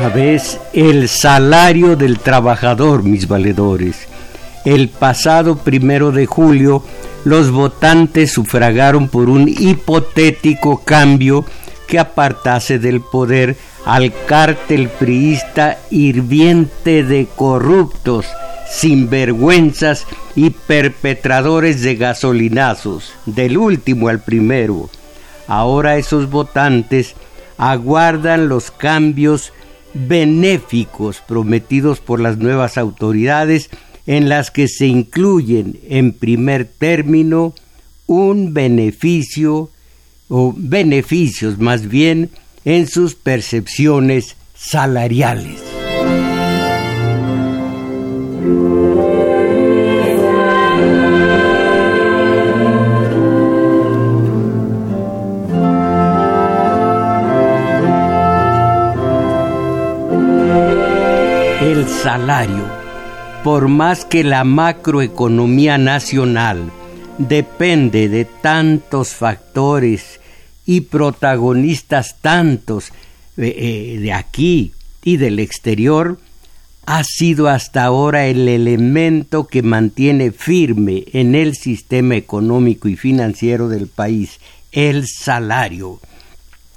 Vez el salario del trabajador, mis valedores. El pasado primero de julio, los votantes sufragaron por un hipotético cambio que apartase del poder al cártel priista hirviente de corruptos, sinvergüenzas y perpetradores de gasolinazos, del último al primero. Ahora esos votantes aguardan los cambios benéficos prometidos por las nuevas autoridades en las que se incluyen en primer término un beneficio o beneficios más bien en sus percepciones salariales. Salario, por más que la macroeconomía nacional depende de tantos factores y protagonistas tantos eh, eh, de aquí y del exterior, ha sido hasta ahora el elemento que mantiene firme en el sistema económico y financiero del país el salario.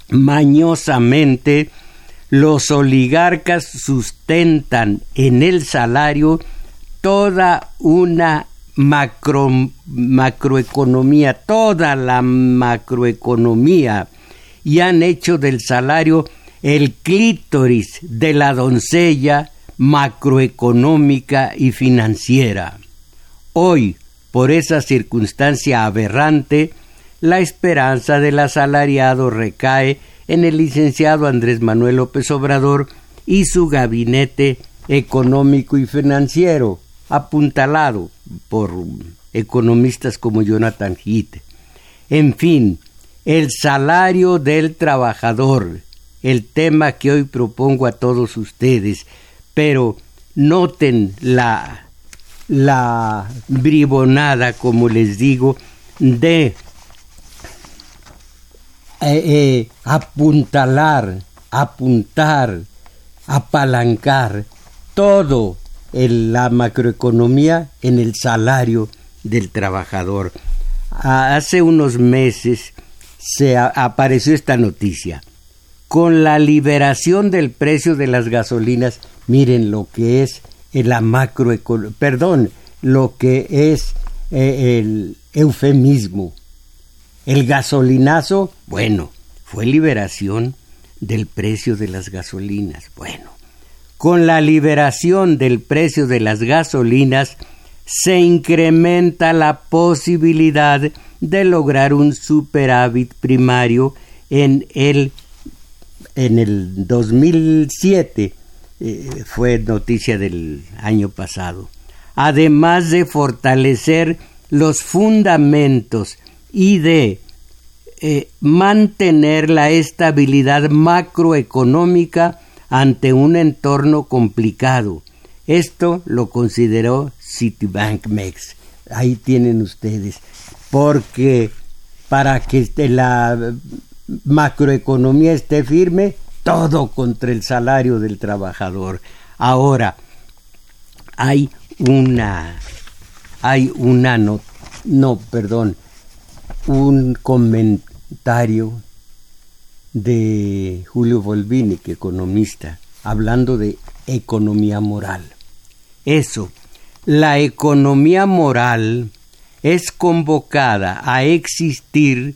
Mañosamente, los oligarcas sustentan en el salario toda una macro, macroeconomía, toda la macroeconomía, y han hecho del salario el clítoris de la doncella macroeconómica y financiera. Hoy, por esa circunstancia aberrante, la esperanza del asalariado recae en el licenciado Andrés Manuel López Obrador y su gabinete económico y financiero, apuntalado por economistas como Jonathan Heath. En fin, el salario del trabajador, el tema que hoy propongo a todos ustedes, pero noten la, la bribonada, como les digo, de eh, eh, apuntalar, apuntar, apalancar todo en la macroeconomía en el salario del trabajador. Hace unos meses se apareció esta noticia. Con la liberación del precio de las gasolinas, miren lo que es la macroeconomía, perdón, lo que es eh, el eufemismo el gasolinazo, bueno, fue liberación del precio de las gasolinas. Bueno, con la liberación del precio de las gasolinas se incrementa la posibilidad de lograr un superávit primario en el en el 2007 eh, fue noticia del año pasado además de fortalecer los fundamentos y de eh, mantener la estabilidad macroeconómica ante un entorno complicado. Esto lo consideró Citibank Mex. Ahí tienen ustedes. Porque para que la macroeconomía esté firme, todo contra el salario del trabajador. Ahora, hay una, hay una, no, no, perdón, un comentario de Julio Volvinic, economista, hablando de economía moral. Eso, la economía moral es convocada a existir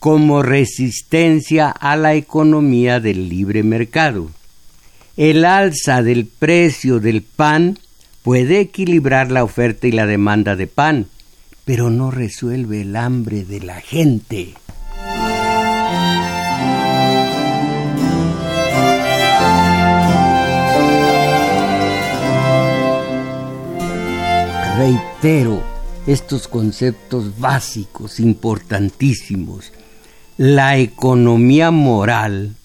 como resistencia a la economía del libre mercado. El alza del precio del pan puede equilibrar la oferta y la demanda de pan, pero no resuelve el hambre de la gente. Reitero estos conceptos básicos, importantísimos. La economía moral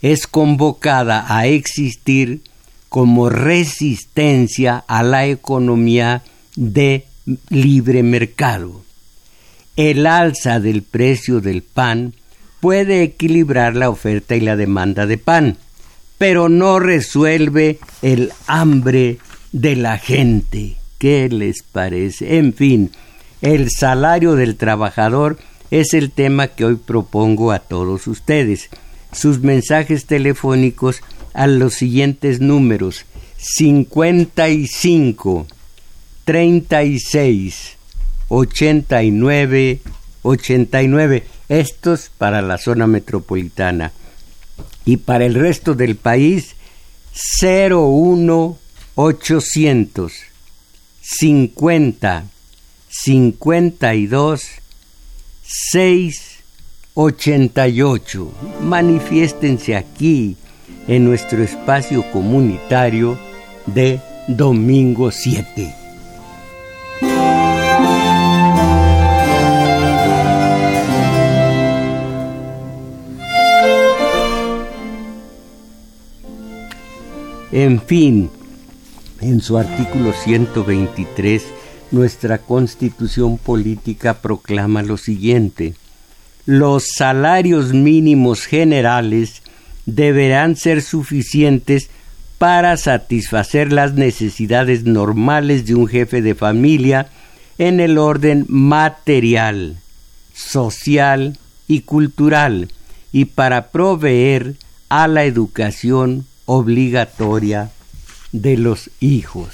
es convocada a existir como resistencia a la economía de libre mercado. El alza del precio del pan puede equilibrar la oferta y la demanda de pan, pero no resuelve el hambre de la gente. ¿Qué les parece? En fin, el salario del trabajador es el tema que hoy propongo a todos ustedes. Sus mensajes telefónicos a los siguientes números 55 36 89 89 estos para la zona metropolitana. Y para el resto del país 01 800 50 52 6 88 manifiéstense aquí en nuestro espacio comunitario de domingo 7 En fin, en su artículo 123, nuestra constitución política proclama lo siguiente. Los salarios mínimos generales deberán ser suficientes para satisfacer las necesidades normales de un jefe de familia en el orden material, social y cultural y para proveer a la educación obligatoria de los hijos.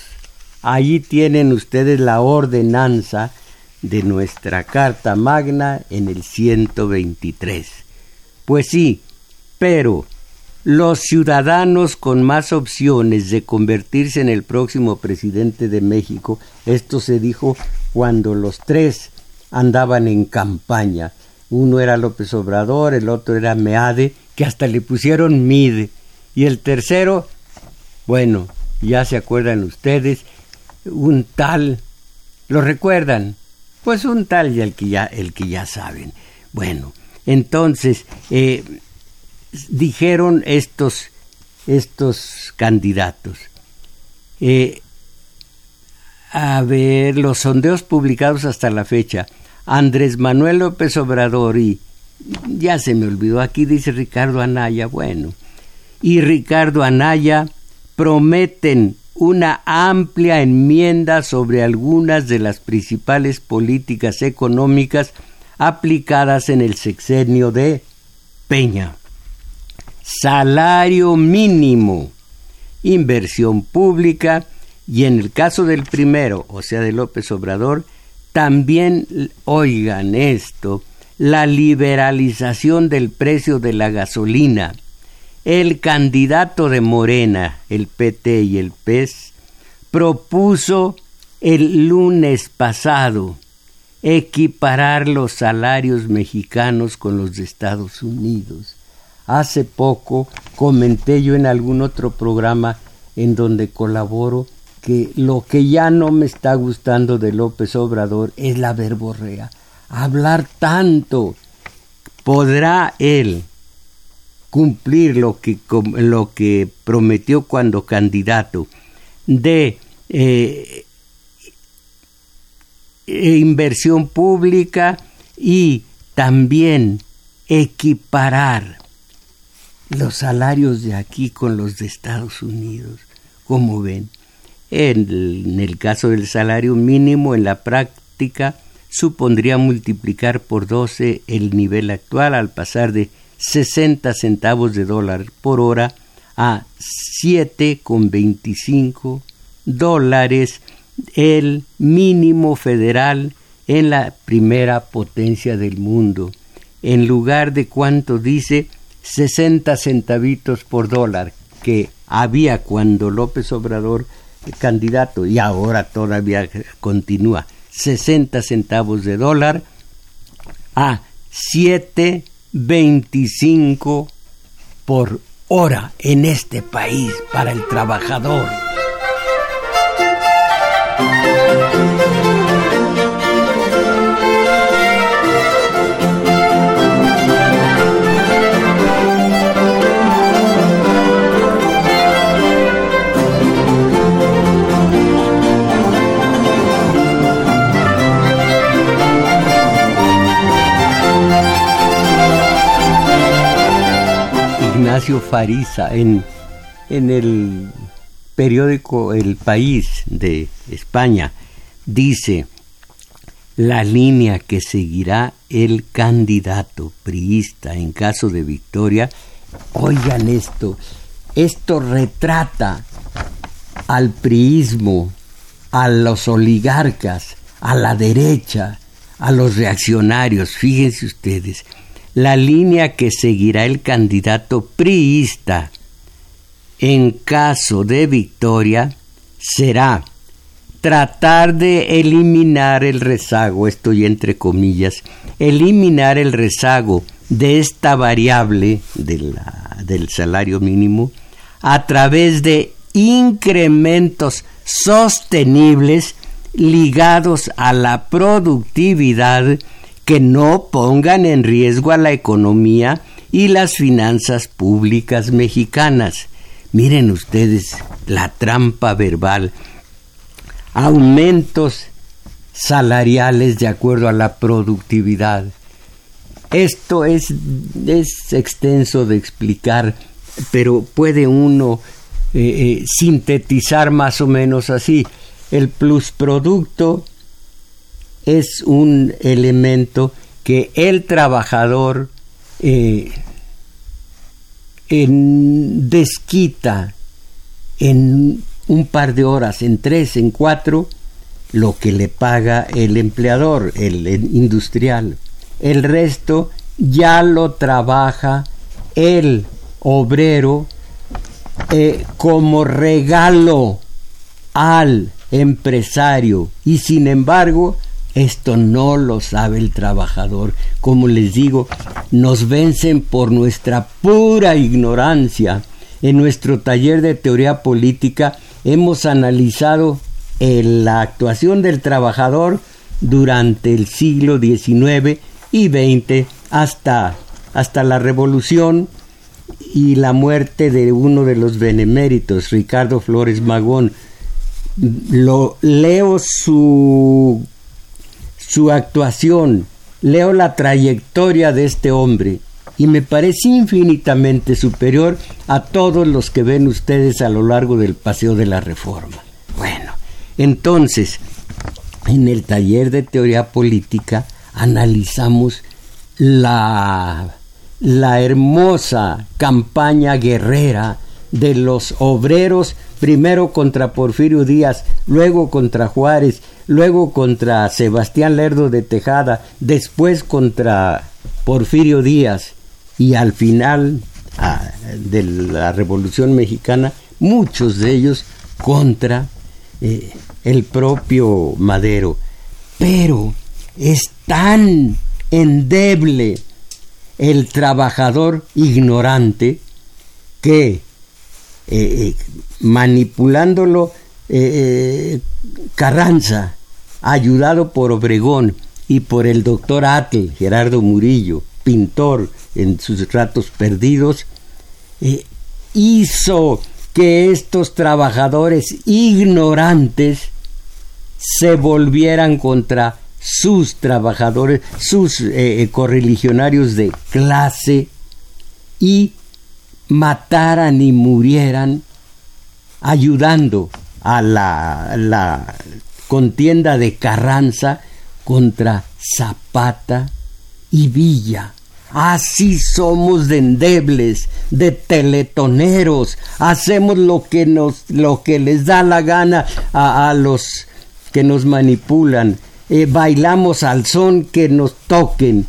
Allí tienen ustedes la ordenanza de nuestra Carta Magna en el 123. Pues sí, pero los ciudadanos con más opciones de convertirse en el próximo presidente de México, esto se dijo cuando los tres andaban en campaña. Uno era López Obrador, el otro era Meade, que hasta le pusieron Mide y el tercero, bueno, ya se acuerdan ustedes, un tal, ¿lo recuerdan? Pues un tal y el que ya, el que ya saben. Bueno, entonces, eh, dijeron estos, estos candidatos. Eh, a ver, los sondeos publicados hasta la fecha. Andrés Manuel López Obrador y ya se me olvidó, aquí dice Ricardo Anaya, bueno, y Ricardo Anaya prometen una amplia enmienda sobre algunas de las principales políticas económicas aplicadas en el sexenio de Peña. Salario mínimo, inversión pública y en el caso del primero, o sea, de López Obrador, también, oigan esto, la liberalización del precio de la gasolina, el candidato de Morena, el PT y el PES, propuso el lunes pasado equiparar los salarios mexicanos con los de Estados Unidos. Hace poco comenté yo en algún otro programa en donde colaboro que lo que ya no me está gustando de López Obrador es la verborrea. Hablar tanto. ¿Podrá él cumplir lo que, lo que prometió cuando candidato de eh, e inversión pública y también equiparar los salarios de aquí con los de Estados Unidos. Como ven, en el, en el caso del salario mínimo, en la práctica, supondría multiplicar por 12 el nivel actual al pasar de 60 centavos de dólar por hora a 7,25 dólares el mínimo federal en la primera potencia del mundo, en lugar de cuánto dice 60 centavitos por dólar que había cuando López Obrador candidato y ahora todavía continúa 60 centavos de dólar a 7 25 por hora en este país para el trabajador. Ignacio Fariza en, en el periódico El País de España. Dice, la línea que seguirá el candidato priista en caso de victoria, oigan esto, esto retrata al priismo, a los oligarcas, a la derecha, a los reaccionarios. Fíjense ustedes, la línea que seguirá el candidato priista en caso de victoria será tratar de eliminar el rezago, estoy entre comillas, eliminar el rezago de esta variable del salario mínimo a través de incrementos sostenibles ligados a la productividad que no pongan en riesgo a la economía y las finanzas públicas mexicanas. Miren ustedes la trampa verbal. Aumentos salariales de acuerdo a la productividad. Esto es, es extenso de explicar, pero puede uno eh, eh, sintetizar más o menos así. El plusproducto es un elemento que el trabajador eh, desquita en un par de horas, en tres, en cuatro, lo que le paga el empleador, el, industrial. El resto ya lo trabaja el obrero eh, como regalo al empresario y sin embargo esto no lo sabe el trabajador. Como les digo, nos vencen por nuestra pura ignorancia. En nuestro taller de teoría política hemos analizado la actuación del trabajador durante el siglo XIX y XX hasta, hasta la revolución y la muerte de uno de los beneméritos, Ricardo Flores Magón, lo leo su, su actuación, leo la trayectoria de este hombre y me parece infinitamente superior a todos los que ven ustedes a lo largo del Paseo de la Reforma. Bueno, entonces, en el taller de teoría política analizamos la, la hermosa campaña guerrera de los obreros primero contra Porfirio Díaz, luego contra Juárez, luego contra Sebastián Lerdo de Tejada, después contra Porfirio Díaz y al final ah, de la Revolución Mexicana, muchos de ellos contra eh, el propio Madero. Pero es tan endeble el trabajador ignorante que eh, eh, manipulándolo Carranza, ayudado por Obregón y por el doctor Atle, Gerardo Murillo, pintor en sus ratos perdidos, hizo que estos trabajadores ignorantes se volvieran contra sus trabajadores, sus correligionarios de clase y mataran y murieran ayudando a la, contienda de Carranza contra Zapata y Villa. Así somos de endebles, de teletoneros, hacemos lo que nos, lo que les da la gana a, los que nos manipulan, eh, bailamos al son que nos toquen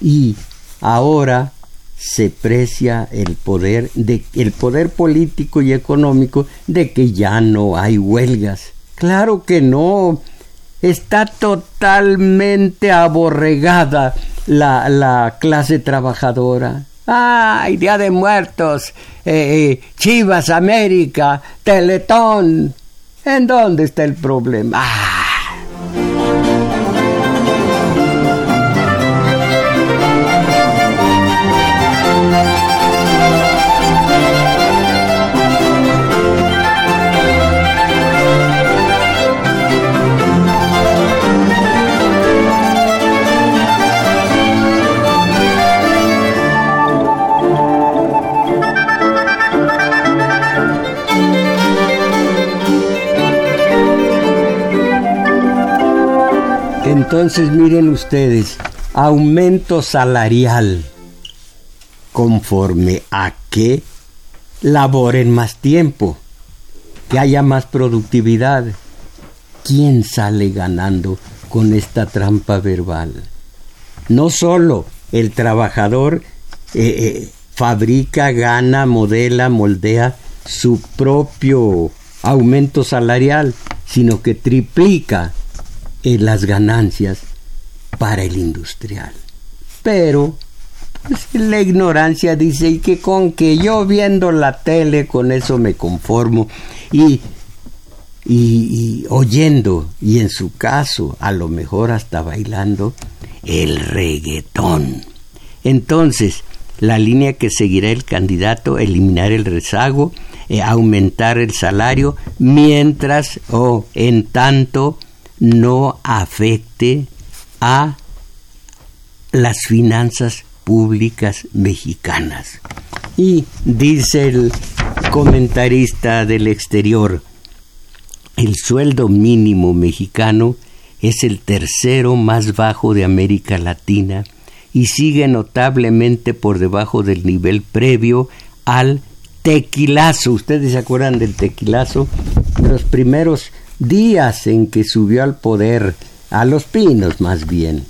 y ahora se precia el poder de el poder político y económico de que ya no hay huelgas. Claro que no. Está totalmente aborregada la, la clase trabajadora. ¡Ay, Día de Muertos! Eh, eh, Chivas América, Teletón. ¿En dónde está el problema? ¡Ah! Entonces miren ustedes, aumento salarial conforme a que laboren más tiempo, que haya más productividad. ¿Quién sale ganando con esta trampa verbal? No solo el trabajador eh, eh, fabrica, gana, modela, moldea su propio aumento salarial, sino que triplica las ganancias para el industrial. Pero pues, la ignorancia dice y que con que yo viendo la tele con eso me conformo y, y oyendo y en su caso a lo mejor hasta bailando el reggaetón. Entonces, la línea que seguirá el candidato, eliminar el rezago, eh, aumentar el salario, mientras o en tanto no afecte a las finanzas públicas mexicanas. Y dice el comentarista del exterior, el sueldo mínimo mexicano es el tercero más bajo de América Latina y sigue notablemente por debajo del nivel previo al tequilazo. Ustedes se acuerdan del tequilazo, los primeros días en que subió al poder, a los pinos más bien.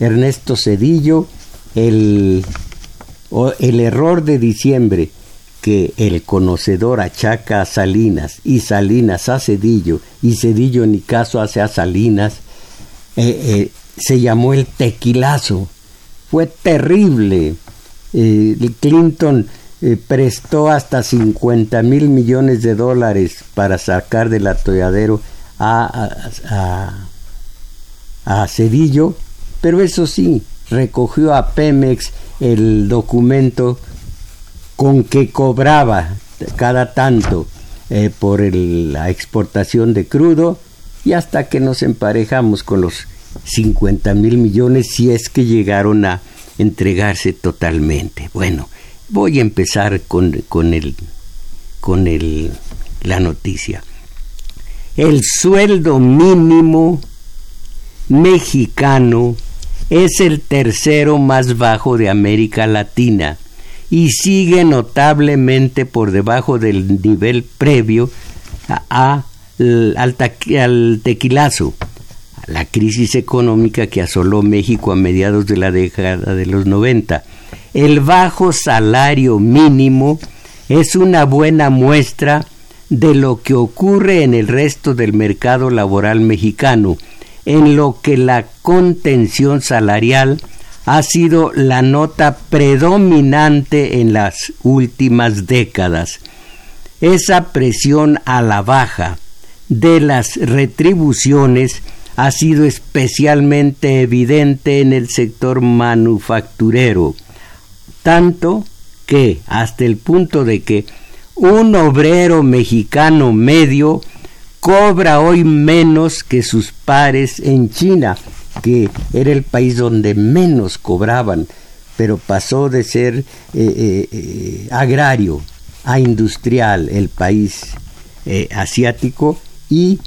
Ernesto Cedillo, el, el error de diciembre que el conocedor achaca a Salinas y Salinas a Cedillo y Cedillo ni caso hace a Salinas, eh, eh, se llamó el tequilazo fue terrible. Eh, Clinton eh, prestó hasta 50 mil millones de dólares para sacar del atolladero a, a, a, Cedillo, pero eso sí, recogió a Pemex el documento con que cobraba cada tanto eh, por la exportación de crudo y hasta que nos emparejamos con los 50 mil millones si es que llegaron a entregarse totalmente. Bueno, voy a empezar con, con, el, con el, la noticia. El sueldo mínimo mexicano es el tercero más bajo de América Latina y sigue notablemente por debajo del nivel previo a, al, tequilazo la crisis económica que asoló México a mediados de la década de los 90. El bajo salario mínimo es una buena muestra de lo que ocurre en el resto del mercado laboral mexicano, en lo que la contención salarial ha sido la nota predominante en las últimas décadas. Esa presión a la baja de las retribuciones ha sido especialmente evidente en el sector manufacturero, tanto que hasta el punto de que un obrero mexicano medio cobra hoy menos que sus pares en China, que era el país donde menos cobraban, pero pasó de ser eh, eh, eh, agrario a industrial el país asiático y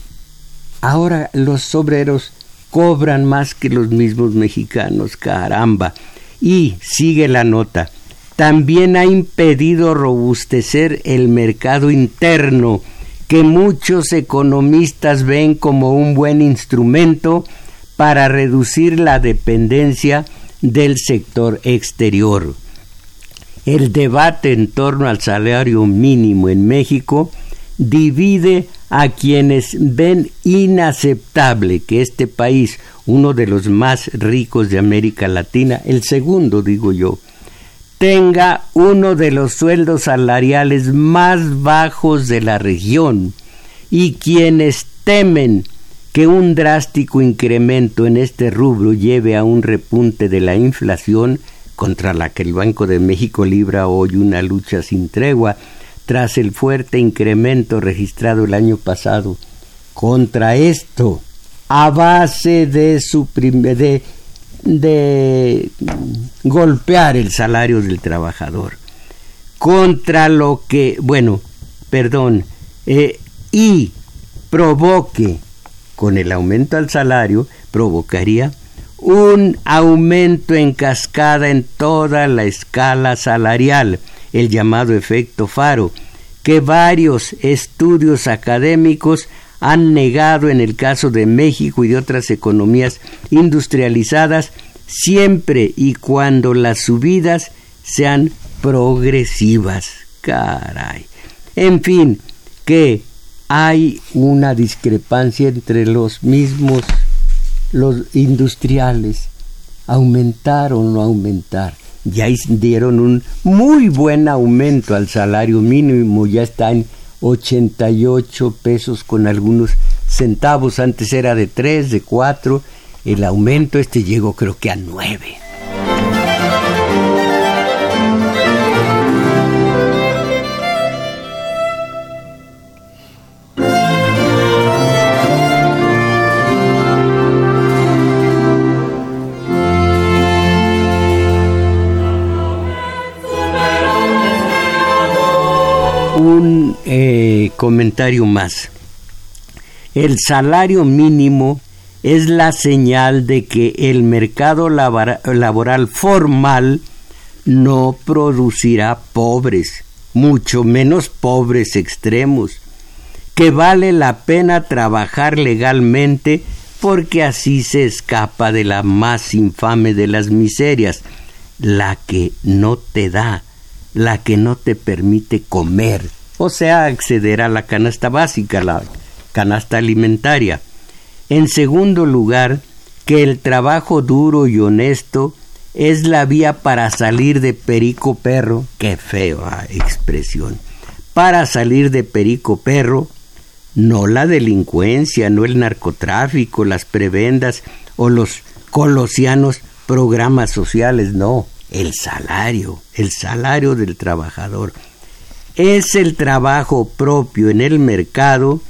Ahora los obreros cobran más que los mismos mexicanos, caramba. Y sigue la nota. También ha impedido robustecer el mercado interno, que muchos economistas ven como un buen instrumento para reducir la dependencia del sector exterior. El debate en torno al salario mínimo en México divide a quienes ven inaceptable que este país, uno de los más ricos de América Latina, el segundo digo yo, tenga uno de los sueldos salariales más bajos de la región y quienes temen que un drástico incremento en este rubro lleve a un repunte de la inflación contra la que el Banco de México libra hoy una lucha sin tregua, tras el fuerte incremento registrado el año pasado. Contra esto, a base de, de, de golpear el salario del trabajador, contra lo que, bueno, perdón, eh, y provoque con el aumento al salario, provocaría un aumento en cascada en toda la escala salarial, el llamado efecto faro, que varios estudios académicos han negado en el caso de México y de otras economías industrializadas, siempre y cuando las subidas sean progresivas. Caray. En fin, que hay una discrepancia entre los mismos, los industriales, aumentar o no aumentar. Ya dieron un muy buen aumento al salario mínimo, ya está en 88 pesos con algunos centavos, antes era de 3, de 4, el aumento este llegó creo que a 9. Un eh, comentario más. El salario mínimo es la señal de que el mercado laboral formal no producirá pobres, mucho menos pobres extremos, que vale la pena trabajar legalmente porque así se escapa de la más infame de las miserias, la que no te da la que no te permite comer, o sea, acceder a la canasta básica, la canasta alimentaria. En segundo lugar, que el trabajo duro y honesto es la vía para salir de perico perro, qué fea expresión, para salir de perico perro, no la delincuencia, no el narcotráfico, las prebendas o los colosianos programas sociales, no, el salario, el salario del trabajador. Es el trabajo propio en el mercado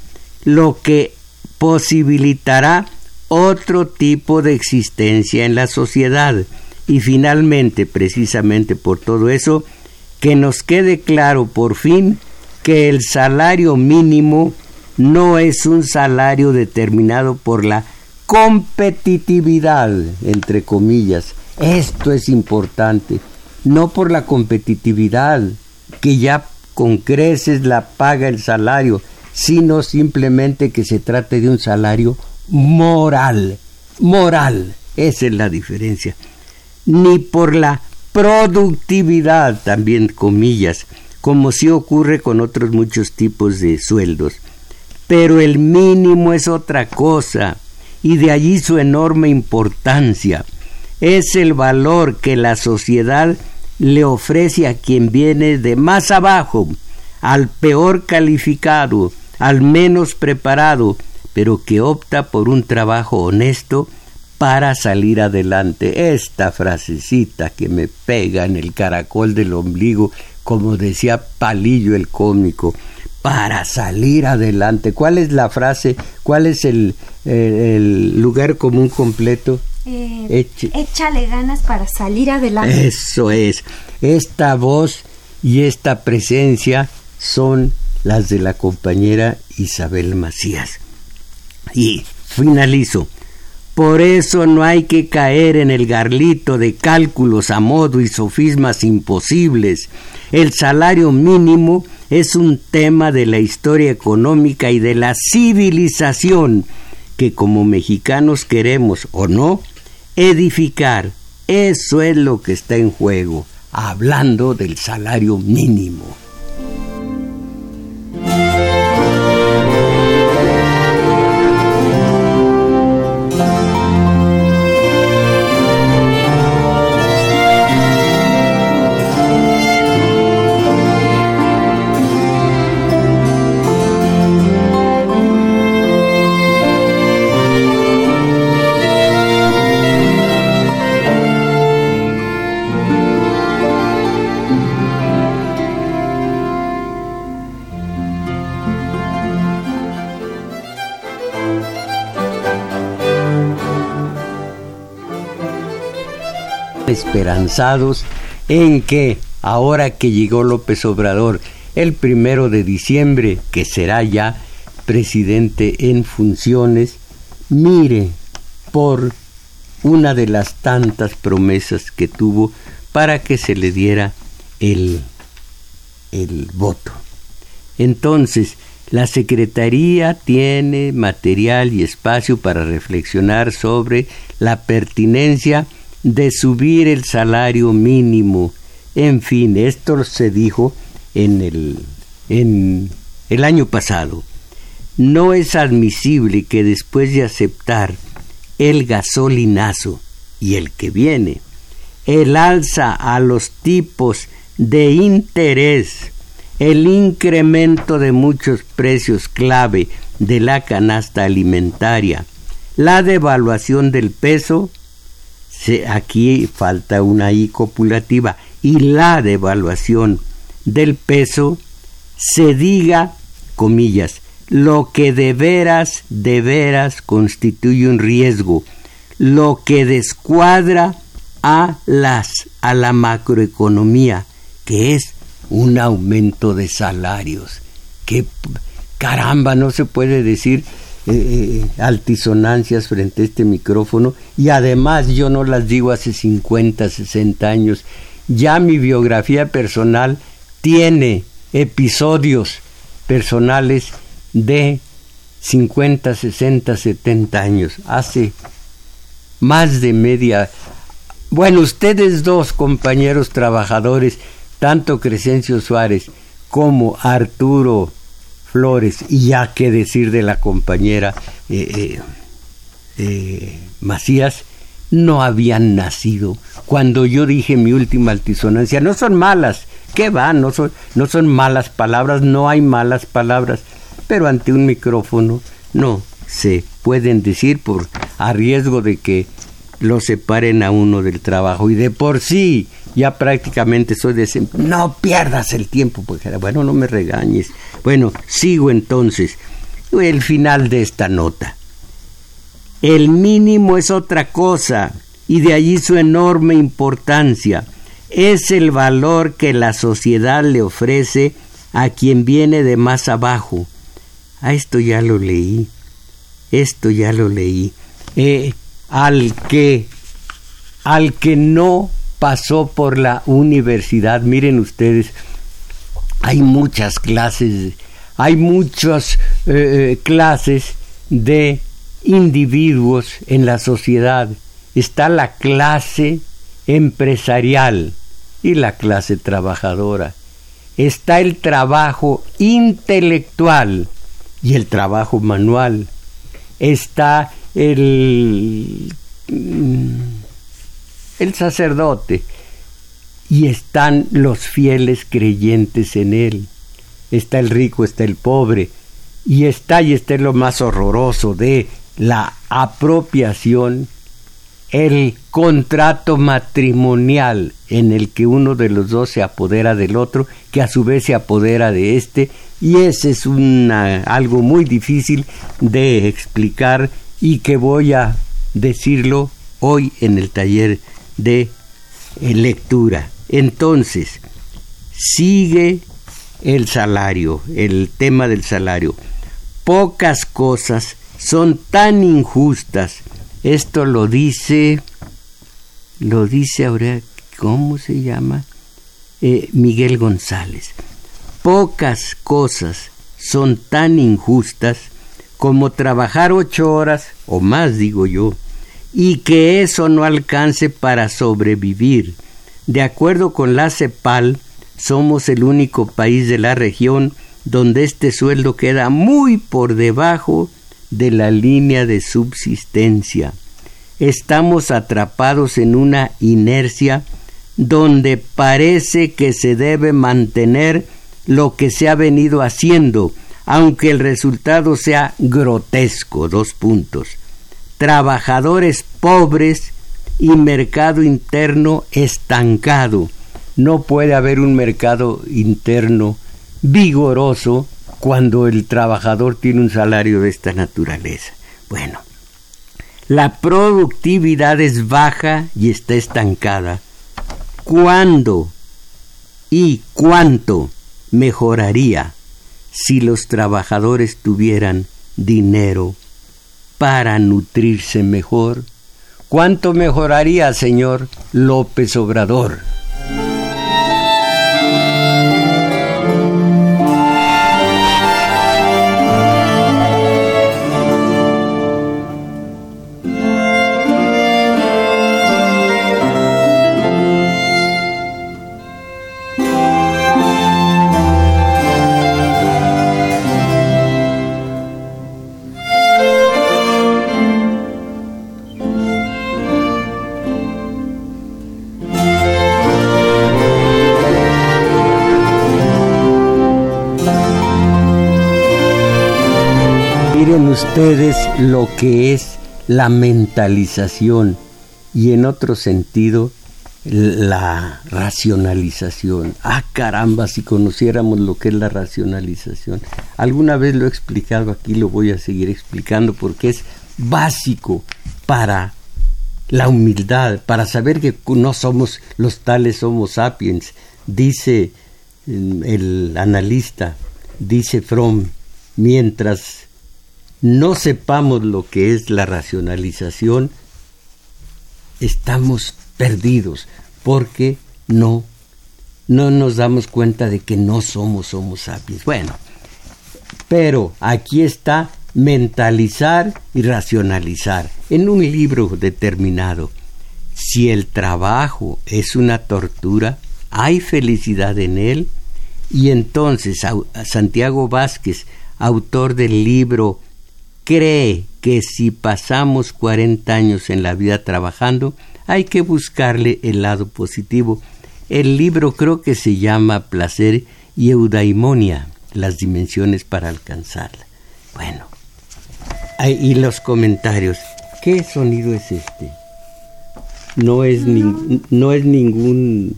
lo que posibilitará otro tipo de existencia en la sociedad. Y finalmente, precisamente por todo eso, que nos quede claro por fin que el salario mínimo no es un salario determinado por la competitividad, entre comillas, esto es importante, no por la competitividad, que ya con creces la paga el salario, sino simplemente que se trate de un salario moral, moral, esa es la diferencia, ni por la productividad, también comillas, como si ocurre con otros muchos tipos de sueldos. Pero el mínimo es otra cosa, y de allí su enorme importancia. Es el valor que la sociedad le ofrece a quien viene de más abajo, al peor calificado, al menos preparado, pero que opta por un trabajo honesto para salir adelante. Esta frasecita que me pega en el caracol del ombligo, como decía Palillo el cómico, para salir adelante. ¿Cuál es la frase? ¿Cuál es el, el lugar común completo? Eh, échale ganas para salir adelante. Eso es. Esta voz y esta presencia son las de la compañera Isabel Macías. Y finalizo. Por eso no hay que caer en el garlito de cálculos a modo y sofismas imposibles. El salario mínimo es un tema de la historia económica y de la civilización que como mexicanos queremos o no, edificar. Eso es lo que está en juego, hablando del salario mínimo. Esperanzados en que ahora que llegó López Obrador el primero de diciembre, que será ya presidente en funciones, mire por una de las tantas promesas que tuvo para que se le diera el, el voto. Entonces, la Secretaría tiene material y espacio para reflexionar sobre la pertinencia de subir el salario mínimo. En fin, esto se dijo en el, en el año pasado. No es admisible que después de aceptar el gasolinazo y el que viene, el alza a los tipos de interés el incremento de muchos precios clave de la canasta alimentaria, la devaluación del peso, aquí falta una I copulativa, y la devaluación del peso, se diga, comillas, lo que de veras, de veras constituye un riesgo, lo que descuadra a las a la macroeconomía, que es un aumento de salarios. Que caramba, no se puede decir eh, eh, altisonancias frente a este micrófono y además yo no las digo hace 50, 60 años. Ya mi biografía personal tiene episodios personales de 50, 60, 70 años. Hace más de media... Bueno, ustedes dos compañeros trabajadores tanto Crescencio Suárez como Arturo Flores, y ya que decir de la compañera eh, eh, eh, Macías, no habían nacido. Cuando yo dije mi última altisonancia, no son malas, ¿qué va? No son, no son malas palabras, no hay malas palabras, pero ante un micrófono no se pueden decir por a riesgo de que lo separen a uno del trabajo y de por sí ya prácticamente soy de no pierdas el tiempo, porque bueno, no me regañes. Bueno, sigo entonces. El final de esta nota. El mínimo es otra cosa, y de allí su enorme importancia. Es el valor que la sociedad le ofrece a quien viene de más abajo. A esto ya lo leí. Esto ya lo leí. Eh, al que al que no pasó por la universidad. Miren ustedes, hay muchas clases, hay muchas eh, eh, clases de individuos en la sociedad. Está la clase empresarial y la clase trabajadora. Está el trabajo intelectual y el trabajo manual. Está el mm, el sacerdote, y están los fieles creyentes en él. Está el rico, está el pobre, y está, y está lo más horroroso de la apropiación, el contrato matrimonial en el que uno de los dos se apodera del otro, que a su vez se apodera de este, y ese es una, algo muy difícil de explicar y que voy a decirlo hoy en el taller de eh, lectura. Entonces, sigue el salario, el tema del salario. Pocas cosas son tan injustas. Esto lo dice, lo dice ahora, ¿cómo se llama? Eh, Miguel González. Pocas cosas son tan injustas como trabajar ocho horas, o más digo yo, y que eso no alcance para sobrevivir. De acuerdo con la CEPAL, somos el único país de la región donde este sueldo queda muy por debajo de la línea de subsistencia. Estamos atrapados en una inercia donde parece que se debe mantener lo que se ha venido haciendo, aunque el resultado sea grotesco. Dos puntos trabajadores pobres y mercado interno estancado. No puede haber un mercado interno vigoroso cuando el trabajador tiene un salario de esta naturaleza. Bueno, la productividad es baja y está estancada. ¿Cuándo y cuánto mejoraría si los trabajadores tuvieran dinero para nutrirse mejor. ¿Cuánto mejoraría, señor López Obrador? Ustedes lo que es la mentalización y en otro sentido la racionalización. Ah, caramba, si conociéramos lo que es la racionalización. Alguna vez lo he explicado aquí, lo voy a seguir explicando porque es básico para la humildad, para saber que no somos los tales Homo sapiens. Dice mm, el analista, dice Fromm, mientras no sepamos lo que es la racionalización, estamos perdidos porque no no nos damos cuenta de que no somos Homo sapiens. Bueno, pero aquí está mentalizar y racionalizar en un libro determinado. Si el trabajo es una tortura, hay felicidad en él. Y entonces Santiago Vázquez, autor del libro cree que si pasamos 40 años en la vida trabajando, hay que buscarle el lado positivo. El libro creo que se llama Placer y Eudaimonia, las dimensiones para alcanzarla. Bueno, y los comentarios. ¿Qué sonido es este? No es, no es ningún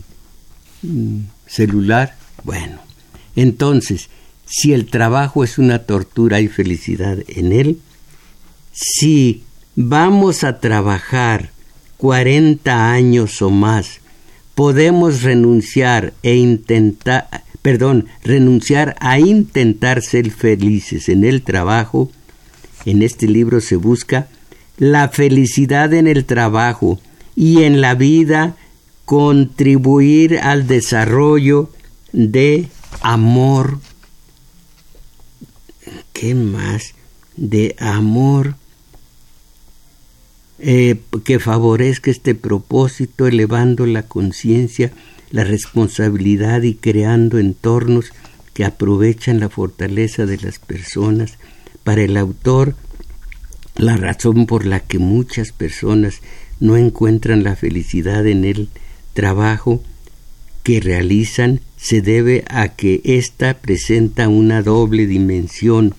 mm, celular. Bueno, entonces, si el trabajo es una tortura y felicidad en él, si vamos a trabajar 40 años o más, podemos renunciar e intentar, perdón, renunciar a intentar ser felices en el trabajo. En este libro se busca la felicidad en el trabajo y en la vida contribuir al desarrollo de amor ¿qué más? De amor eh, que favorezca este propósito, elevando la conciencia, la responsabilidad y creando entornos que aprovechan la fortaleza de las personas. Para el autor, la razón por la que muchas personas no encuentran la felicidad en el trabajo que realizan se debe a que ésta presenta una doble dimensión,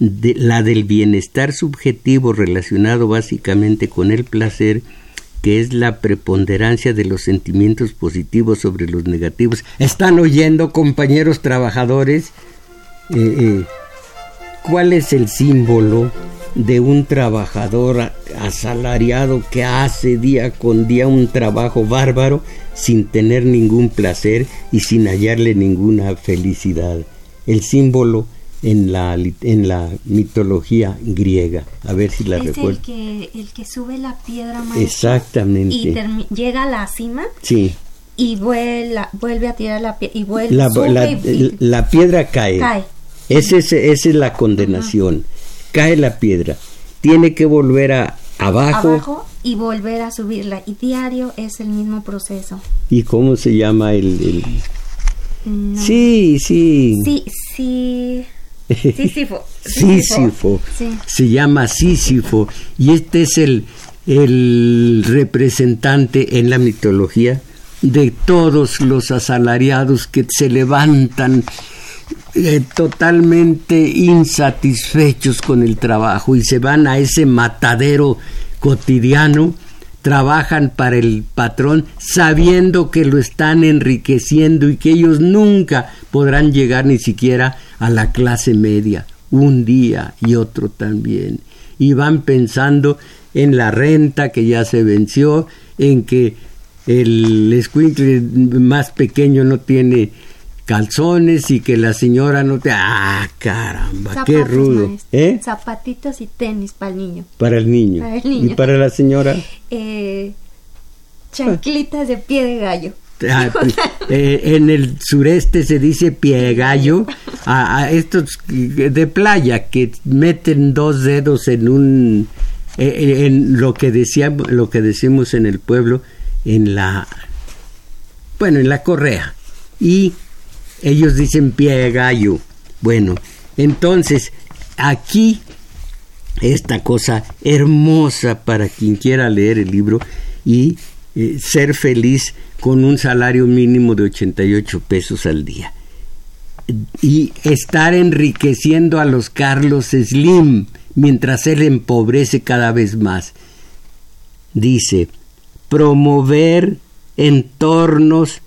de, la del bienestar subjetivo relacionado básicamente con el placer, que es la preponderancia de los sentimientos positivos sobre los negativos. ¿Están oyendo, compañeros trabajadores? Eh, eh, ¿Cuál es el símbolo de un trabajador asalariado que hace día con día un trabajo bárbaro sin tener ningún placer y sin hallarle ninguna felicidad. El símbolo en la, en la mitología griega. A ver si la recuerdo. El que, el que sube la piedra Exactamente. Y llega a la cima. Sí. Y vuela, vuelve a tirar la piedra. Y vuelve la, la, piedra cae. cae. Esa es, la condenación. Cae la piedra. Tiene que volver a abajo. Abajo y volver a subirla. Y diario es el mismo proceso. ¿Y cómo se llama el...? Sí, sí. Sí, sí. Sísifo. Sísifo. Se llama Sísifo. Y este es el, el representante en la mitología de todos los asalariados que se levantan eh, totalmente insatisfechos con el trabajo y se van a ese matadero cotidiano, trabajan para el patrón sabiendo que lo están enriqueciendo y que ellos nunca podrán llegar ni siquiera a la clase media, un día y otro también. Y van pensando en la renta que ya se venció, en que el escuincle más pequeño no tiene calzones y que la señora no te... ¡Ah, caramba! ¡Qué rudo! ¿Eh? Zapatitos y tenis para el niño. Para el niño. ¿Y para la señora? Eh, chanclitas de pie de gallo. Ah, eh, en el sureste se dice pie de gallo a, estos de playa que meten dos dedos en un eh, en lo que decíamos lo que decimos en el pueblo en la bueno en la correa y ellos dicen pie de gallo. Bueno, entonces aquí esta cosa hermosa para quien quiera leer el libro y eh, ser feliz con un salario mínimo de 88 pesos al día. Y estar enriqueciendo a los Carlos Slim mientras él empobrece cada vez más. Dice, promover entornos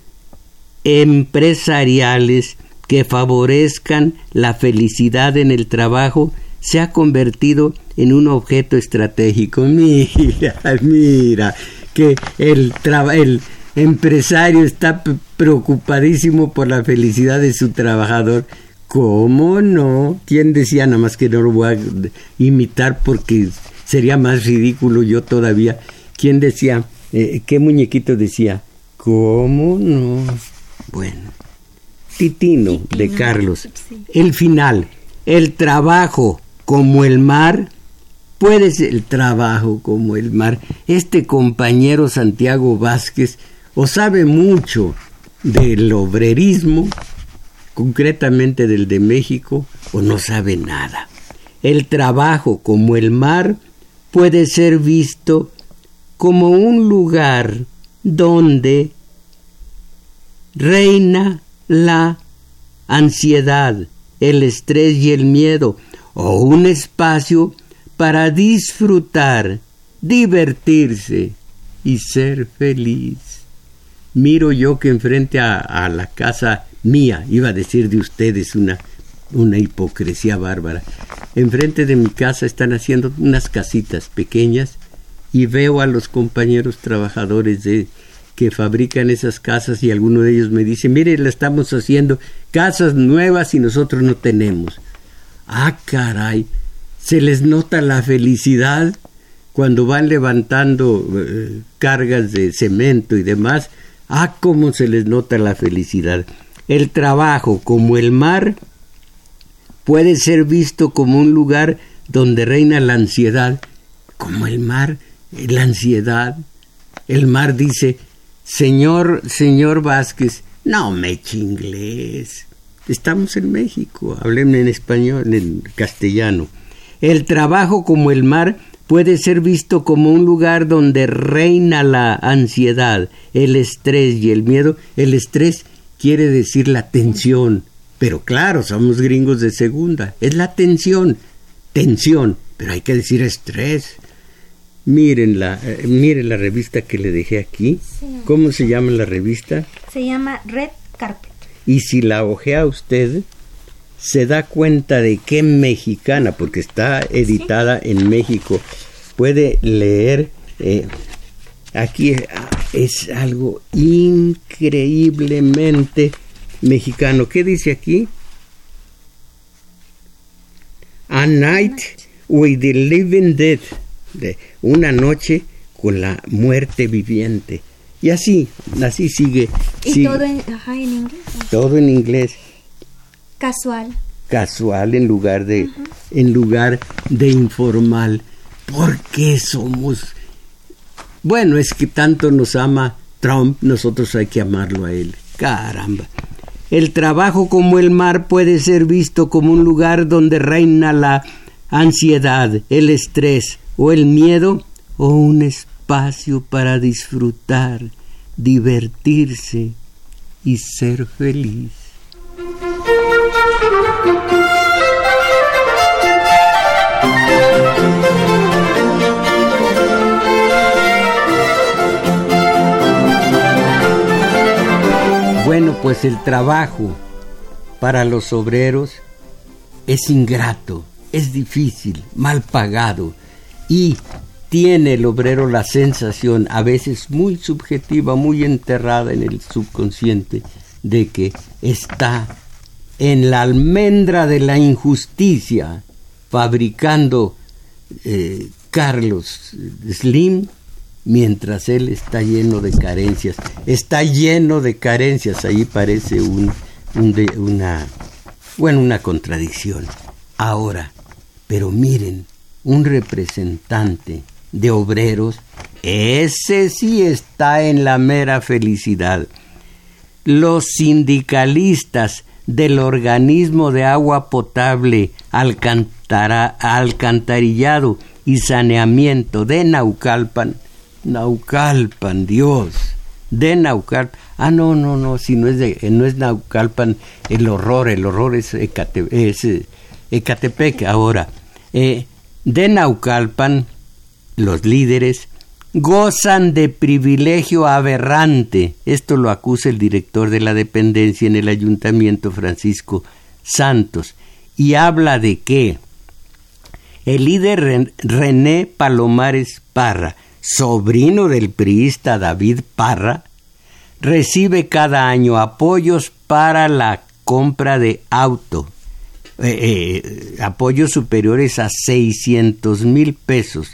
empresariales que favorezcan la felicidad en el trabajo se ha convertido en un objeto estratégico. Mira, mira, que el, el empresario está preocupadísimo por la felicidad de su trabajador. ¿Cómo no? ¿Quién decía nada más que no lo voy a imitar porque sería más ridículo yo todavía? ¿Quién decía? Eh, ¿Qué muñequito decía? ¿Cómo no? Bueno, Titino, de Carlos. El final, el trabajo como el mar, puede ser el trabajo como el mar. Este compañero Santiago Vázquez o sabe mucho del obrerismo, concretamente del de México, o no sabe nada. El trabajo como el mar puede ser visto como un lugar donde reina la ansiedad, el estrés y el miedo, o un espacio para disfrutar, divertirse y ser feliz. Miro yo que enfrente a, la casa mía, iba a decir de ustedes una, una hipocresía bárbara, enfrente de mi casa están haciendo unas casitas pequeñas y veo a los compañeros trabajadores de, que fabrican esas casas y alguno de ellos me dice, mire, le estamos haciendo casas nuevas y nosotros no tenemos. Ah, caray, se les nota la felicidad cuando van levantando eh, cargas de cemento y demás. Ah, cómo se les nota la felicidad. El trabajo, como el mar, puede ser visto como un lugar donde reina la ansiedad, como el mar, la ansiedad. El mar dice, Señor, señor Vázquez, no me inglés. Estamos en México, háblenme en español, en castellano. El trabajo como el mar puede ser visto como un lugar donde reina la ansiedad, el estrés y el miedo. El estrés quiere decir la tensión, pero claro, somos gringos de segunda. Es la tensión, tensión, pero hay que decir estrés. Miren la, eh, miren la revista que le dejé aquí. ¿Cómo se llama la revista? Se llama Red Carpet. Y si la ojea usted, se da cuenta de que mexicana, porque está editada en México, puede leer. Eh, aquí es algo increíblemente mexicano. ¿Qué dice aquí? A night with the living dead de una noche con la muerte viviente. Y así, así sigue. ¿Y todo en, inglés? Todo en inglés. Casual. Casual en lugar de, en lugar de informal. ¿Por qué somos? Bueno, es que tanto nos ama Trump, nosotros hay que amarlo a él. Caramba. El trabajo como el mar puede ser visto como un lugar donde reina la ansiedad, el estrés, o el miedo o un espacio para disfrutar, divertirse y ser feliz. Bueno, pues el trabajo para los obreros es ingrato, es difícil, mal pagado, y tiene el obrero la sensación, a veces muy subjetiva, muy enterrada en el subconsciente, de que está en la almendra de la injusticia fabricando eh, Carlos Slim mientras él está lleno de carencias. Está lleno de carencias, ahí parece un, una, bueno, una contradicción. Ahora, pero miren, un representante de obreros, ese sí está en la mera felicidad. Los sindicalistas del organismo de agua potable, alcantarillado y saneamiento de Naucalpan, Naucalpan, Dios, de Naucalpan. Ah, no, no, no, si no es, de, no es Naucalpan, el horror, el horror es, Ecatepec. Ahora, eh, de Naucalpan, los líderes gozan de privilegio aberrante. Esto lo acusa el director de la dependencia en el ayuntamiento, Francisco Santos, y habla de que el líder René Palomares Parra, sobrino del priista David Parra, recibe cada año apoyos para la compra de auto, eh, eh, apoyos superiores a 600 mil pesos,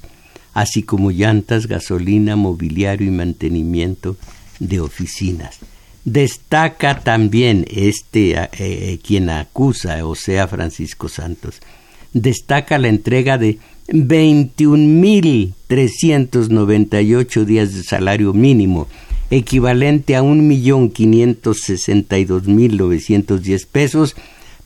así como llantas, gasolina, mobiliario y mantenimiento de oficinas. Destaca también este eh, quien acusa, o sea, Francisco Santos, destaca la entrega de 21.398 días de salario mínimo, equivalente a 1.562.910 pesos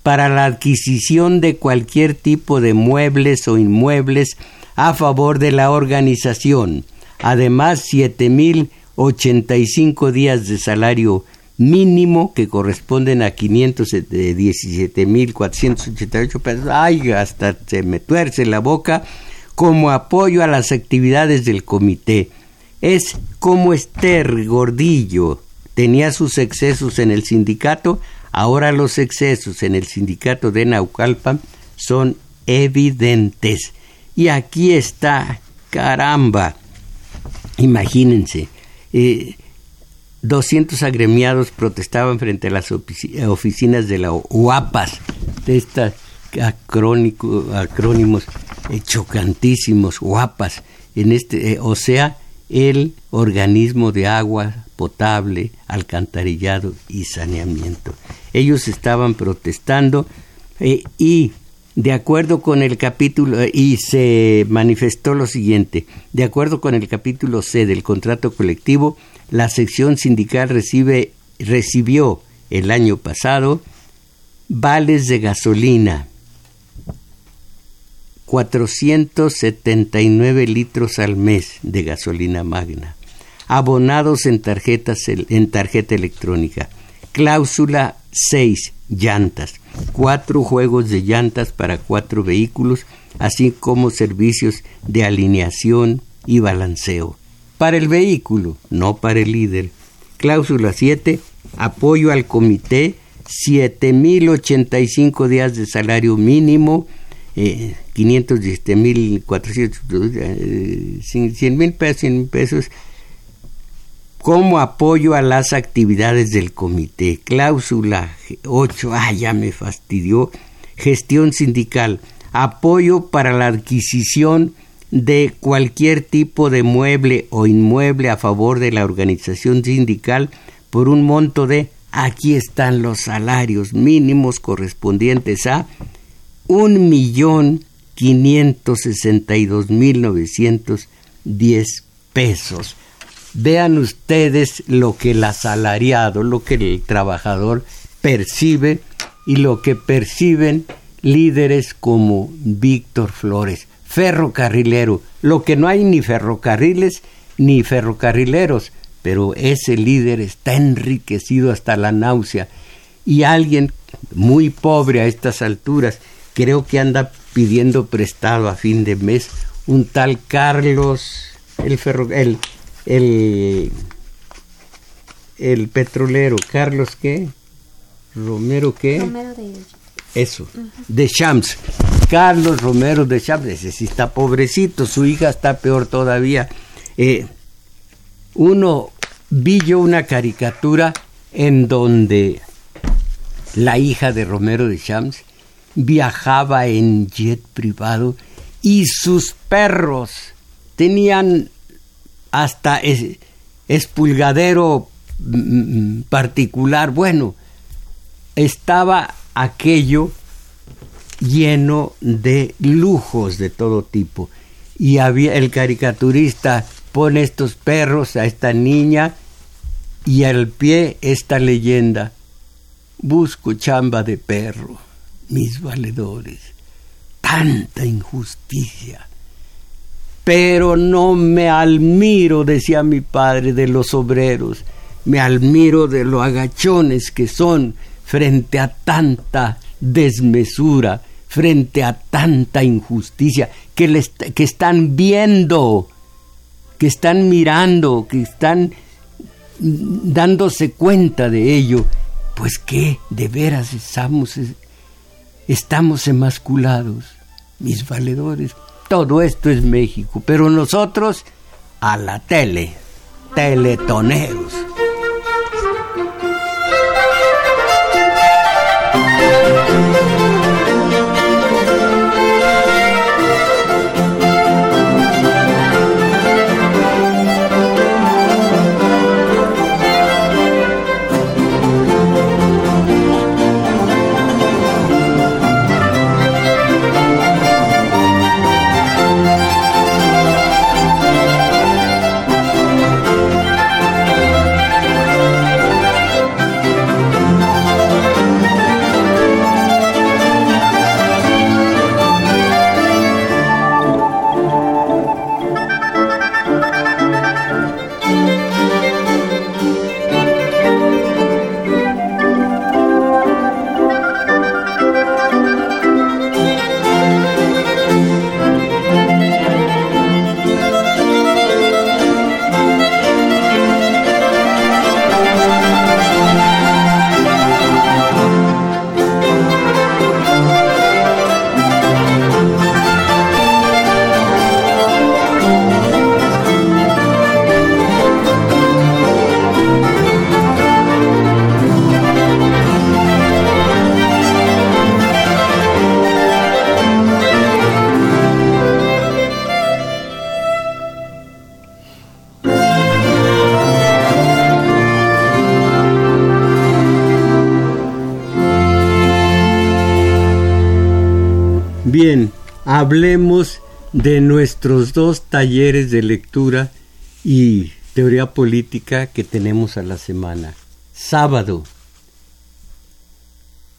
para la adquisición de cualquier tipo de muebles o inmuebles a favor de la organización. Además, 7.085 días de salario mínimo que corresponden a 517.488 pesos. Ay, hasta se me tuerce la boca como apoyo a las actividades del comité. Es como Esther Gordillo tenía sus excesos en el sindicato, ahora los excesos en el sindicato de Naucalpan son evidentes. Y aquí está, caramba, imagínense, eh, 200 agremiados protestaban frente a las oficinas de la UAPAS, de estos acrónimos eh, chocantísimos, UAPAS, en este, eh, o sea, el organismo de agua potable, alcantarillado y saneamiento. Ellos estaban protestando eh, y de acuerdo con el capítulo, y se manifestó lo siguiente, de acuerdo con el capítulo C del contrato colectivo, la sección sindical recibe, recibió el año pasado vales de gasolina, 479 litros al mes de gasolina magna, abonados en, tarjetas, en tarjeta electrónica, cláusula 6, llantas, cuatro juegos de llantas para cuatro vehículos, así como servicios de alineación y balanceo para el vehículo, no para el líder. Cláusula 7. Apoyo al comité, 7.085 días de salario mínimo, eh, 517.400, eh, 100 mil pesos, 100 mil pesos, como apoyo a las actividades del comité. Cláusula 8. Ah, ya me fastidió. Gestión sindical. Apoyo para la adquisición de cualquier tipo de mueble o inmueble a favor de la organización sindical por un monto de aquí están los salarios mínimos correspondientes a un millón quinientos sesenta y dos mil novecientos diez pesos. Vean ustedes lo que el asalariado, lo que el trabajador percibe y lo que perciben líderes como Víctor Flores ferrocarrilero. Lo que no hay ni ferrocarriles ni ferrocarrileros, pero ese líder está enriquecido hasta la náusea. Y alguien muy pobre a estas alturas, creo que anda pidiendo prestado a fin de mes, un tal Carlos, el ferro, el, el, el petrolero, Carlos qué? Romero qué? Romero de eso, de Shams. Carlos Romero de Shams, ese sí está pobrecito, su hija está peor todavía. Eh, uno vi yo una caricatura en donde la hija de Romero de Champs viajaba en jet privado y sus perros tenían hasta espulgadero mm, mm, particular. Bueno, estaba aquello lleno de lujos de todo tipo. Y había el caricaturista pone estos perros a esta niña y al pie esta leyenda. Busco chamba de perro, mis valedores. Tanta injusticia. Pero no me admiro, decía mi padre, de los obreros. Me admiro de los agachones que son frente a tanta desmesura, frente a tanta injusticia, que, que están viendo, que están mirando, que están dándose cuenta de ello, pues que de veras estamos, estamos emasculados, mis valedores. Todo esto es México, pero nosotros a la tele, teletoneros. Hablemos de nuestros dos talleres de lectura y teoría política que tenemos a la semana. Sábado,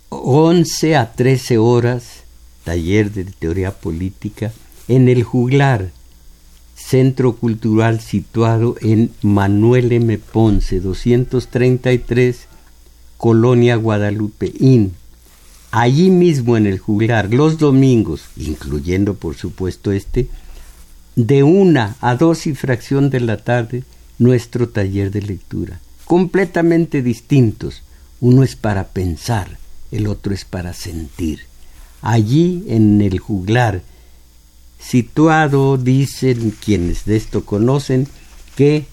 11 a 13 horas, taller de teoría política, en el Juglar, centro cultural situado en Manuel M. Ponce, 233, Colonia Guadalupe, IN allí mismo en el juglar, los domingos, incluyendo por supuesto este, de una a dos y fracción de la tarde, nuestro taller de lectura, completamente distintos. Uno es para pensar, el otro es para sentir. Allí en el juglar, situado, dicen quienes de esto conocen, que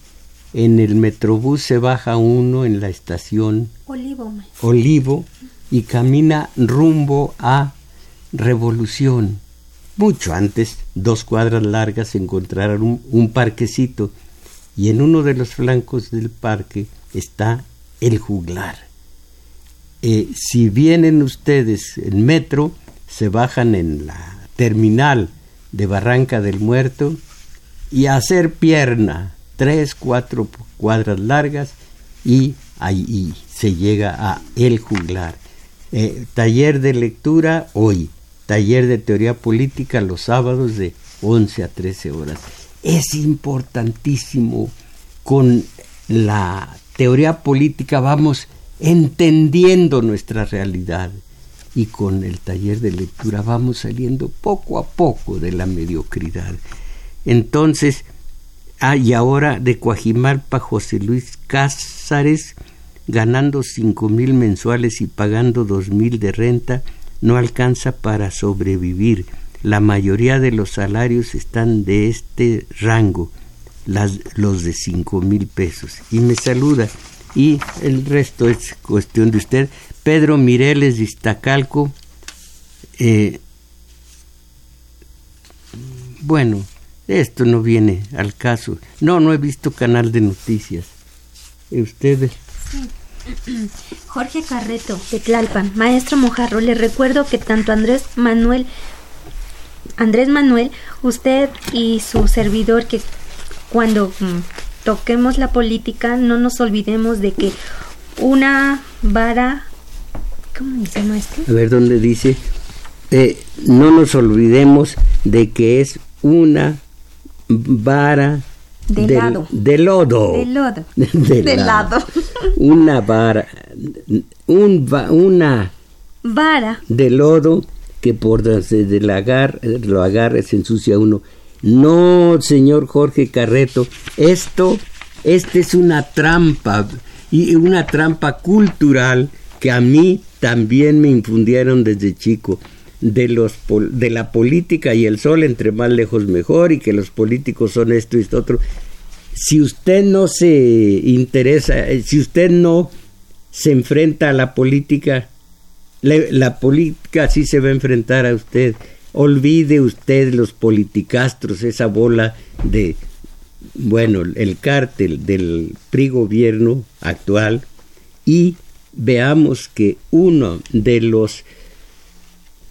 en el metrobús se baja uno en la estación Olivo, Olivo y camina rumbo a Revolución. Mucho antes, dos cuadras largas, encontraron un, parquecito y en uno de los flancos del parque está el juglar. Eh, si vienen ustedes en metro, se bajan en la terminal de Barranca del Muerto y a hacer pierna, tres, cuatro cuadras largas y ahí se llega a el juglar. Eh, taller de lectura hoy, taller de teoría política los sábados de 11 a 13 horas. Es importantísimo con la teoría política vamos entendiendo nuestra realidad y con el taller de lectura vamos saliendo poco a poco de la mediocridad. Entonces, ah, y ahora de Coajimalpa José Luis Cázares, ganando cinco mil mensuales y pagando dos mil de renta, no alcanza para sobrevivir. La mayoría de los salarios están de este rango, las, los de cinco mil pesos. Y me saluda y el resto es cuestión de usted. Pedro Mireles de Iztacalco, eh, bueno, esto no viene al caso. No, no he visto canal de noticias. ¿Ustedes? Jorge Carreto, de Tlalpan. Maestro Mojarro, le recuerdo que tanto Andrés Manuel, Andrés Manuel, usted y su servidor, que cuando mm, toquemos la política, no nos olvidemos de que una vara... ¿Cómo dice maestro? A ver, ¿dónde dice? Eh, no nos olvidemos de que es una vara de, lado. de lodo. De lodo. De, lado. Una vara. Un, una vara. De lodo que por el agar, lo agarra se ensucia uno. No, señor Jorge Carreto, esto, esta es una trampa y una trampa cultural que a mí también me infundieron desde chico de, los, de la política y el sol, entre más lejos mejor, y que los políticos son esto y esto otro. Si usted no se interesa, eh, si usted no se enfrenta a la política, la política sí se va a enfrentar a usted. Olvide usted los politicastros, esa bola de, bueno, el cártel del PRI gobierno actual y veamos que uno de los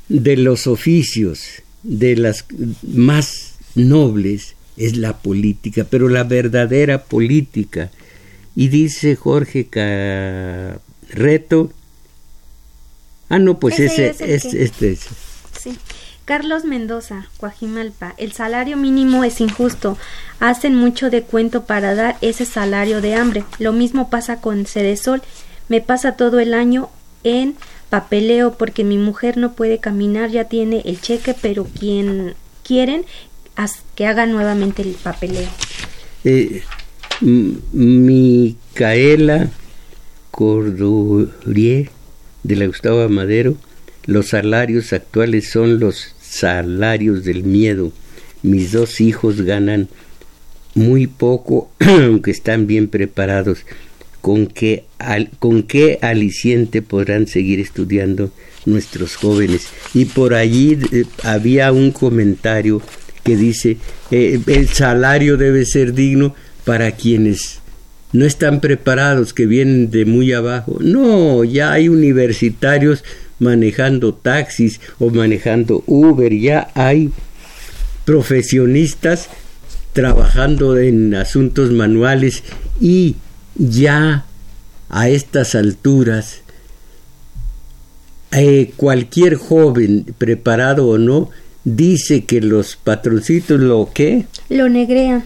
de los oficios, de las más nobles, es la política, pero la verdadera política. Y dice Jorge Carreto, ah, no, pues ese, es este Sí. Carlos Mendoza, Coajimalpa, el salario mínimo es injusto. Hacen mucho de cuento para dar ese salario de hambre. Lo mismo pasa con Cedesol. Me pasa todo el año en papeleo porque mi mujer no puede caminar, ya tiene el cheque, pero quien quieren que haga nuevamente el papeleo. Eh, Micaela Cordurier de la Gustavo Madero, los salarios actuales son los salarios del miedo. Mis dos hijos ganan muy poco, aunque están bien preparados con qué, con qué aliciente podrán seguir estudiando nuestros jóvenes. Y por allí eh, había un comentario que dice, eh, el salario debe ser digno para quienes no están preparados, que vienen de muy abajo. No, ya hay universitarios manejando taxis o manejando Uber, ya hay profesionistas trabajando en asuntos manuales y ya a estas alturas eh, cualquier joven, preparado o no, dice que los patroncitos lo que lo negrean.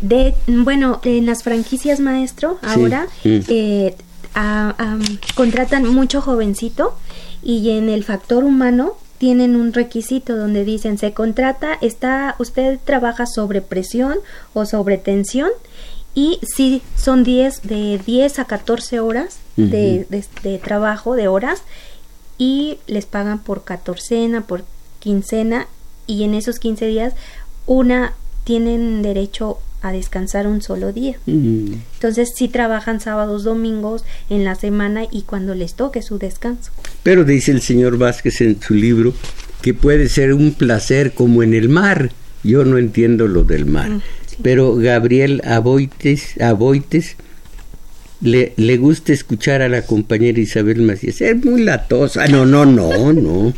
De, bueno, en las franquicias maestro ahora mm. eh, contratan mucho jovencito y en el factor humano tienen un requisito donde dicen se contrata, está, usted trabaja sobre presión o sobre tensión y sí son 10 de 10 a 14 horas de, de, trabajo de horas y les pagan por catorcena por quincena y en esos 15 días una tienen derecho a descansar un solo día. Entonces sí trabajan sábados, domingos en la semana y cuando les toque su descanso. Pero dice el señor Vázquez en su libro que puede ser un placer como en el mar. Yo no entiendo lo del mar pero Gabriel Aboites, Aboites le, le gusta escuchar a la compañera Isabel Macías. Es muy latosa. No, no, no, no.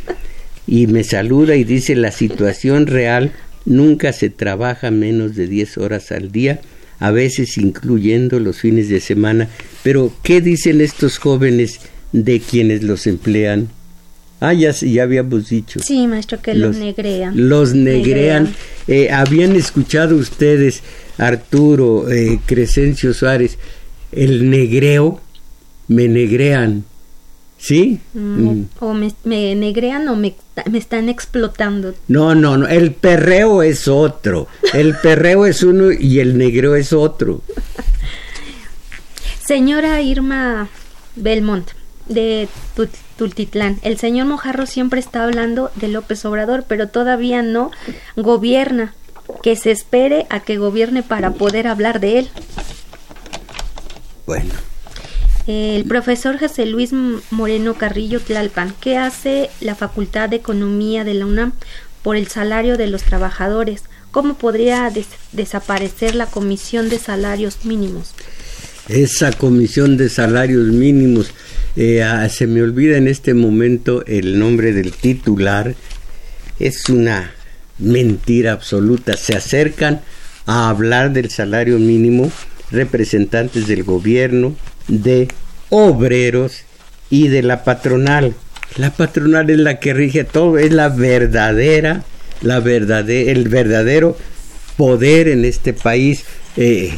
Y me saluda y dice, la situación real nunca se trabaja menos de 10 horas al día, a veces incluyendo los fines de semana. Pero, ¿qué dicen estos jóvenes de quienes los emplean? Ah, ya, ya habíamos dicho. Sí, maestro, que los, negrean. Los negrean. Eh, habían escuchado ustedes, Arturo, eh, Crescencio Suárez, el negreo, me negrean. ¿Sí? Mm, mm. O me, negrean o me, me, están explotando. No, no, no. El perreo es otro. El perreo es uno y el negreo es otro. Señora Irma Belmont, de Tultitlán. El señor Mojarro siempre está hablando de López Obrador, pero todavía no gobierna. Que se espere a que gobierne para poder hablar de él. Bueno. El profesor José Luis Moreno Carrillo Tlalpan, ¿qué hace la Facultad de Economía de la UNAM por el salario de los trabajadores? ¿Cómo podría desaparecer la comisión de salarios mínimos? Esa comisión de salarios mínimos, eh, se me olvida en este momento el nombre del titular, es una mentira absoluta. Se acercan a hablar del salario mínimo representantes del gobierno, de obreros y de la patronal. La patronal es la que rige todo, es la verdadera, la verdadera, el verdadero poder en este país, eh,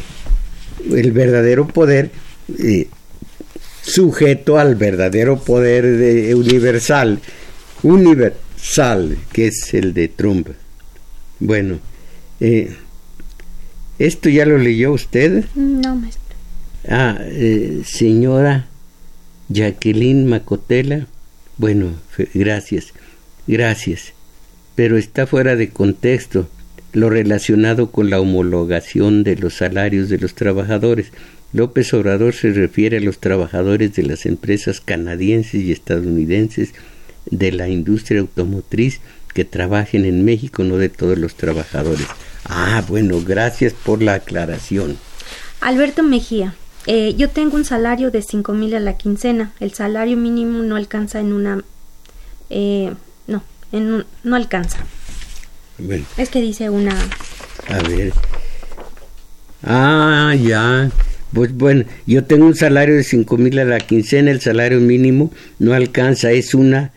el verdadero poder eh, sujeto al verdadero poder universal, universal, que es el de Trump. Bueno, eh, ¿esto ya lo leyó usted? No, maestro. Ah, eh, señora Jacqueline Macotela. Bueno, gracias, gracias. Pero está fuera de contexto lo relacionado con la homologación de los salarios de los trabajadores. López Obrador se refiere a los trabajadores de las empresas canadienses y estadounidenses de la industria automotriz que trabajen en México, no de todos los trabajadores. Ah, bueno, gracias por la aclaración. Alberto Mejía, eh, yo tengo un salario de cinco mil a la quincena. El salario mínimo no alcanza en una... Eh, no, en no alcanza. Es que dice una... A ver. Ah, ya. Pues bueno, yo tengo un salario de cinco mil a la quincena, el salario mínimo no alcanza, es una...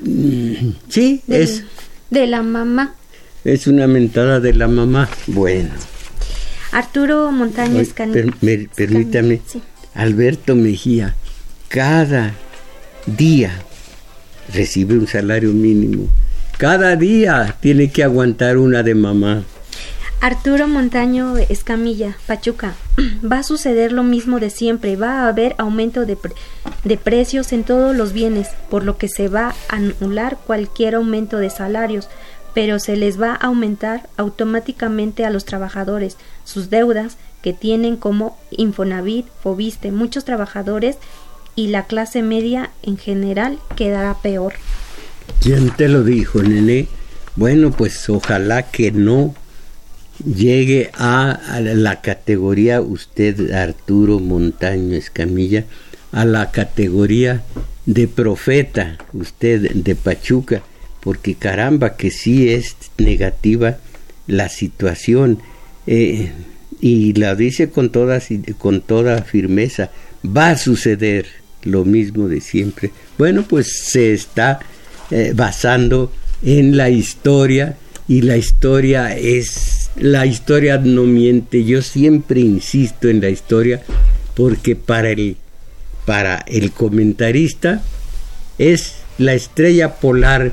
Mm, sí, es... De la mamá. Es una mentada de la mamá. Bueno. Arturo Montaño Escanilla. permítame. Alberto Mejía, cada día recibe un salario mínimo. Cada día tiene que aguantar una de mamá. Arturo Montaño Escamilla, Pachuca. Va a suceder lo mismo de siempre. Va a haber aumento de, de, precios en todos los bienes, por lo que se va a anular cualquier aumento de salarios pero se les va a aumentar automáticamente a los trabajadores sus deudas que tienen como Infonavit, Fobiste, muchos trabajadores y la clase media en general quedará peor. ¿Quién te lo dijo, nene? Bueno, pues ojalá que no llegue a, la categoría usted, Arturo Montaño Escamilla, a la categoría de profeta, usted de Pachuca porque caramba que sí es negativa la situación eh, y la dice con toda, con toda firmeza, va a suceder lo mismo de siempre. Bueno, pues se está eh, basando en la historia y la historia es, la historia no miente, yo siempre insisto en la historia porque para el, para el comentarista es la estrella polar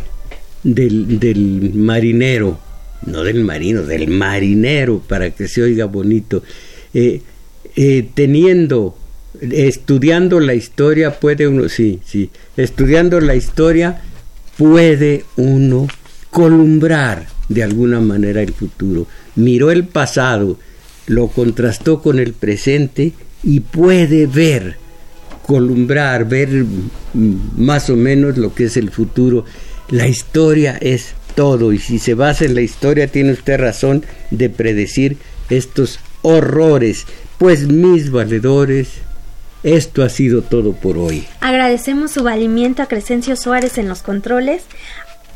del, del marinero, no del marino, del marinero, para que se oiga bonito. Eh, eh, teniendo, estudiando la historia, puede uno, sí, sí, estudiando la historia, puede uno columbrar de alguna manera el futuro. Miró el pasado, lo contrastó con el presente y puede ver, columbrar, ver más o menos lo que es el futuro la historia es todo y si se basa en la historia tiene usted razón de predecir estos horrores. Pues mis valedores, esto ha sido todo por hoy. Agradecemos su valimiento a Crescencio Suárez en los controles,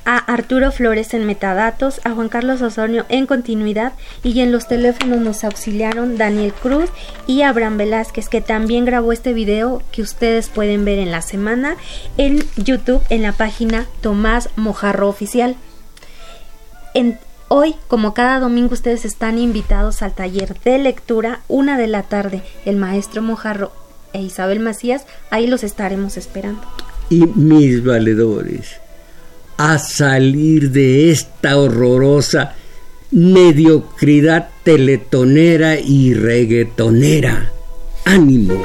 a Arturo Flores en metadatos, a Juan Carlos Osorio en continuidad y en los teléfonos nos auxiliaron Daniel Cruz y Abraham Velázquez que también grabó este video que ustedes pueden ver en la semana en YouTube en la página Tomás Mojarro Oficial. Hoy, como cada domingo, ustedes están invitados al taller de lectura, una de la tarde. El maestro Mojarro e Isabel Macías, ahí los estaremos esperando. Y mis valedores a salir de esta horrorosa mediocridad teletonera y reggaetonera. ¡Ánimo!